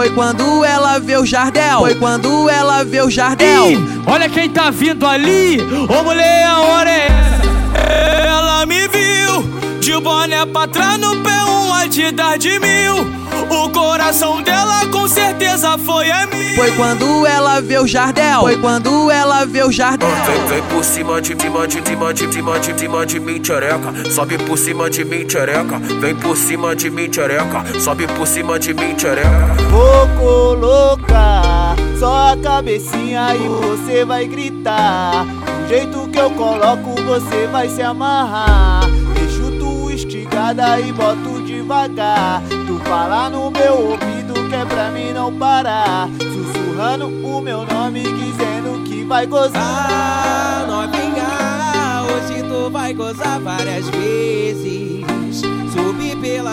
Foi quando ela vê o Jardel. Foi quando ela vê o Jardel. Ih, olha quem tá vindo ali. Ô mulher, a hora é essa. Ela me viu de boné pra trás no pé, um Adidas de mil. O coração dela com certeza foi a mim. Foi quando ela vê o Jardel. Foi quando ela vê o Jardel. Vem, vem por cima de cima de cima de cima de cima de mim, tchereca. Sobe por cima de mim, tchereca. Vem por cima de mim, tchereca. Sobe por cima de mim, tchereca. Vou colocar só a cabecinha e você vai gritar. Do jeito que eu coloco, você vai se amarrar. Deixo tu esticada e boto devagar. Tu fala no meu ouvido que é pra mim não parar. Sussurrando o meu nome, dizendo que vai gozar. Ah, novinha, hoje tu vai gozar várias vezes.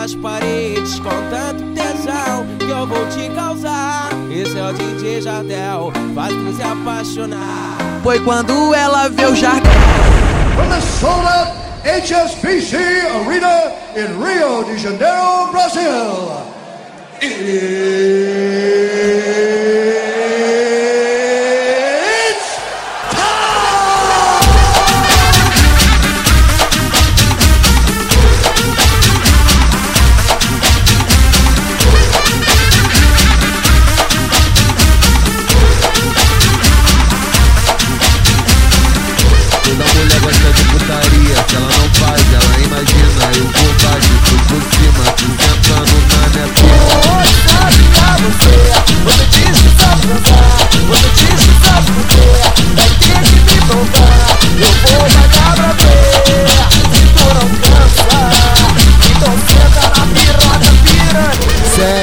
Pelas paredes com tanto tesão que eu vou te causar. Esse é o DJ Jardel, faz tu se apaixonar. Foi quando ela vê o Jardel. from the sold HSBC Arena in Rio de Janeiro, Brazil. It's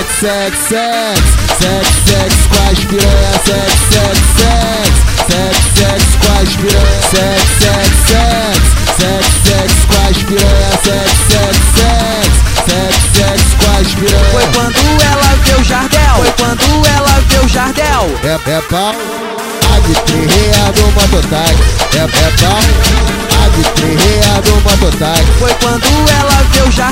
Sex, sex, sex, sex, sex com as piranha Sex, sex, sex, sex, sex com as piranha Sex, sex, sex, sex, sex com as piranha Sex, sex, sex, sex, sex com as piranha Foi quando ela vê o Jardel. Foi quando ela vê o Jardel. É, é pau, a de três do mototáxi É, é pau, a de três do mototáxi Foi quando ela vê o Jardel.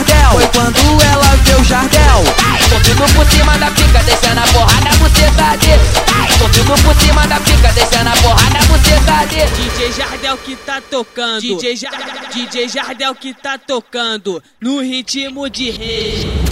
Tudo por cima da pica, descendo a porrada, buceta dele. DJ Jardel que tá tocando. DJ, Jar- DJ Jardel que tá tocando no ritmo de rei.